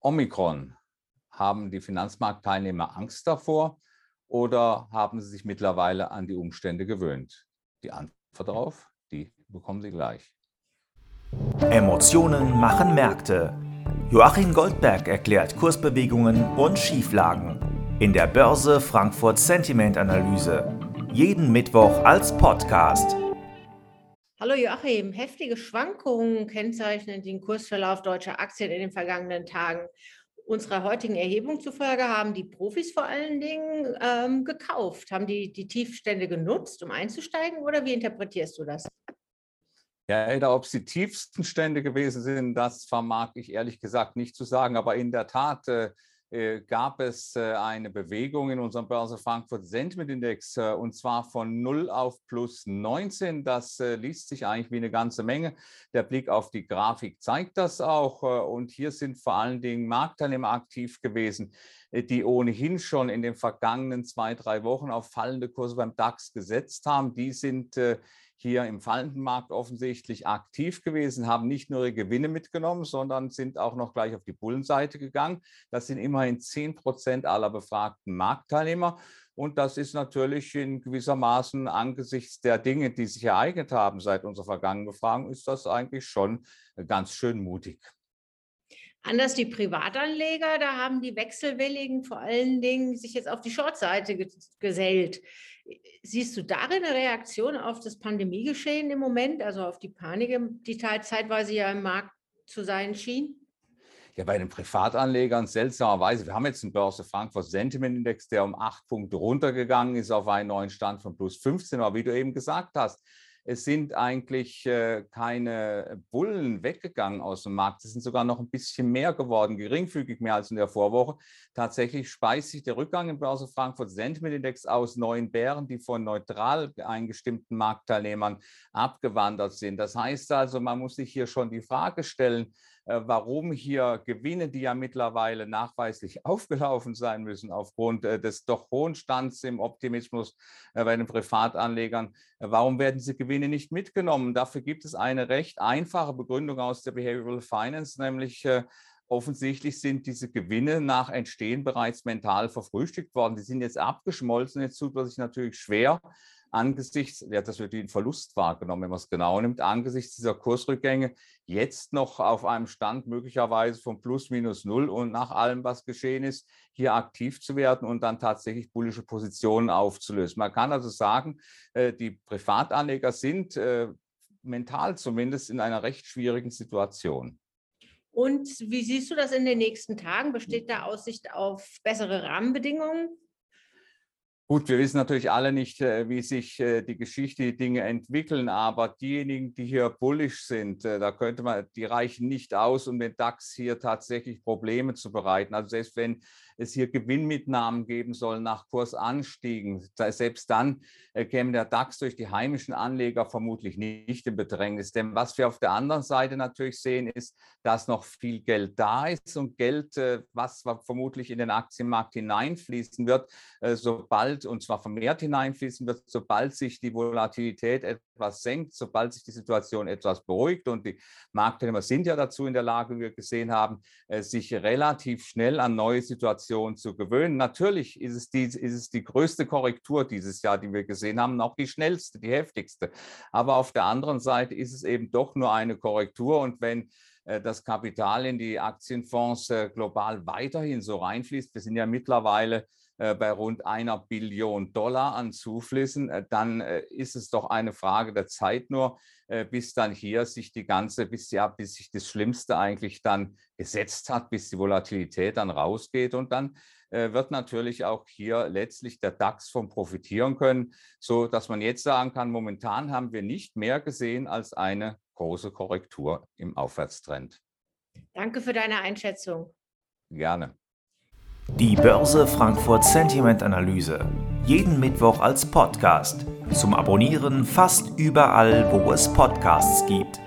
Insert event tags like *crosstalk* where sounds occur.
Omikron. Haben die Finanzmarktteilnehmer Angst davor oder haben sie sich mittlerweile an die Umstände gewöhnt? Die Antwort darauf, die bekommen Sie gleich. Emotionen machen Märkte. Joachim Goldberg erklärt Kursbewegungen und Schieflagen in der Börse Frankfurt Sentiment Analyse. Jeden Mittwoch als Podcast. Hallo Joachim, heftige Schwankungen kennzeichnen den Kursverlauf deutscher Aktien in den vergangenen Tagen. Unserer heutigen Erhebung zufolge haben die Profis vor allen Dingen ähm, gekauft. Haben die die Tiefstände genutzt, um einzusteigen oder wie interpretierst du das? Ja, ob es die tiefsten Stände gewesen sind, das vermag ich ehrlich gesagt nicht zu sagen. Aber in der Tat äh, gab es äh, eine Bewegung in unserem Börse Frankfurt Sentiment Index äh, und zwar von 0 auf plus 19. Das liest sich eigentlich wie eine ganze Menge. Der Blick auf die Grafik zeigt das auch. Und hier sind vor allen Dingen Marktteilnehmer aktiv gewesen, die ohnehin schon in den vergangenen zwei, drei Wochen auf fallende Kurse beim DAX gesetzt haben. Die sind hier im fallenden Markt offensichtlich aktiv gewesen, haben nicht nur ihre Gewinne mitgenommen, sondern sind auch noch gleich auf die Bullenseite gegangen. Das sind immerhin 10 Prozent aller befragten Marktteilnehmer. Und das ist natürlich in gewissermaßen angesichts der Dinge, die sich ereignet haben seit unserer vergangenen Befragung, ist das eigentlich schon ganz schön mutig. Anders die Privatanleger, da haben die Wechselwilligen vor allen Dingen sich jetzt auf die Shortseite gesellt. Siehst du darin eine Reaktion auf das Pandemiegeschehen im Moment, also auf die Panik, die zeitweise ja im Markt zu sein schien? Ja, bei den Privatanlegern seltsamerweise. Wir haben jetzt einen Börse Frankfurt Sentiment Index, der um acht Punkte runtergegangen ist auf einen neuen Stand von plus 15. Aber wie du eben gesagt hast, es sind eigentlich äh, keine Bullen weggegangen aus dem Markt. Es sind sogar noch ein bisschen mehr geworden, geringfügig mehr als in der Vorwoche. Tatsächlich speist sich der Rückgang im Börse Frankfurt Sentiment Index aus neuen Bären, die von neutral eingestimmten Marktteilnehmern abgewandert sind. Das heißt also, man muss sich hier schon die Frage stellen, warum hier Gewinne, die ja mittlerweile nachweislich *laughs* aufgelaufen sein müssen, aufgrund äh, des doch hohen Stands im Optimismus äh, bei den Privatanlegern, warum werden diese Gewinne nicht mitgenommen? Dafür gibt es eine recht einfache Begründung aus der Behavioral Finance, nämlich offensichtlich sind diese Gewinne nach Entstehen bereits mental verfrühstückt worden. Die sind jetzt abgeschmolzen. Jetzt tut man sich natürlich schwer, angesichts, ja, das wird wie ein Verlust wahrgenommen, wenn man es genau nimmt, angesichts dieser Kursrückgänge jetzt noch auf einem Stand möglicherweise von plus minus null und nach allem, was geschehen ist, hier aktiv zu werden und dann tatsächlich bullische Positionen aufzulösen. Man kann also sagen, äh, die Privatanleger sind äh, mental zumindest in einer recht schwierigen Situation. Und wie siehst du das in den nächsten Tagen? Besteht da Aussicht auf bessere Rahmenbedingungen? Gut, wir wissen natürlich alle nicht, äh, wie sich äh, die Geschichte, die Dinge entwickeln, aber diejenigen, die hier bullisch sind, äh, da könnte man, die reichen nicht aus, um den DAX hier tatsächlich Probleme zu bereiten. Also selbst wenn es hier Gewinnmitnahmen geben soll nach Kursanstiegen. Selbst dann käme der DAX durch die heimischen Anleger vermutlich nicht in Bedrängnis. Denn was wir auf der anderen Seite natürlich sehen, ist, dass noch viel Geld da ist und Geld, was vermutlich in den Aktienmarkt hineinfließen wird, äh, sobald, und zwar vermehrt hineinfließen wird, sobald sich die Volatilität etwas senkt, sobald sich die Situation etwas beruhigt. Und die Marktteilnehmer sind ja dazu in der Lage, wie wir gesehen haben, sich relativ schnell an neue Situationen zu gewöhnen. Natürlich ist es, die, ist es die größte Korrektur dieses Jahr, die wir gesehen haben, auch die schnellste, die heftigste. Aber auf der anderen Seite ist es eben doch nur eine Korrektur. Und wenn äh, das Kapital in die Aktienfonds äh, global weiterhin so reinfließt, wir sind ja mittlerweile äh, bei rund einer Billion Dollar an Zuflüssen, dann ist es doch eine Frage der Zeit nur, bis dann hier sich die ganze, bis ja, bis sich das Schlimmste eigentlich dann gesetzt hat, bis die Volatilität dann rausgeht. Und dann wird natürlich auch hier letztlich der DAX von profitieren können, so dass man jetzt sagen kann, momentan haben wir nicht mehr gesehen als eine große Korrektur im Aufwärtstrend. Danke für deine Einschätzung. Gerne. Die Börse Frankfurt Sentiment Analyse. Jeden Mittwoch als Podcast. Zum Abonnieren fast überall, wo es Podcasts gibt.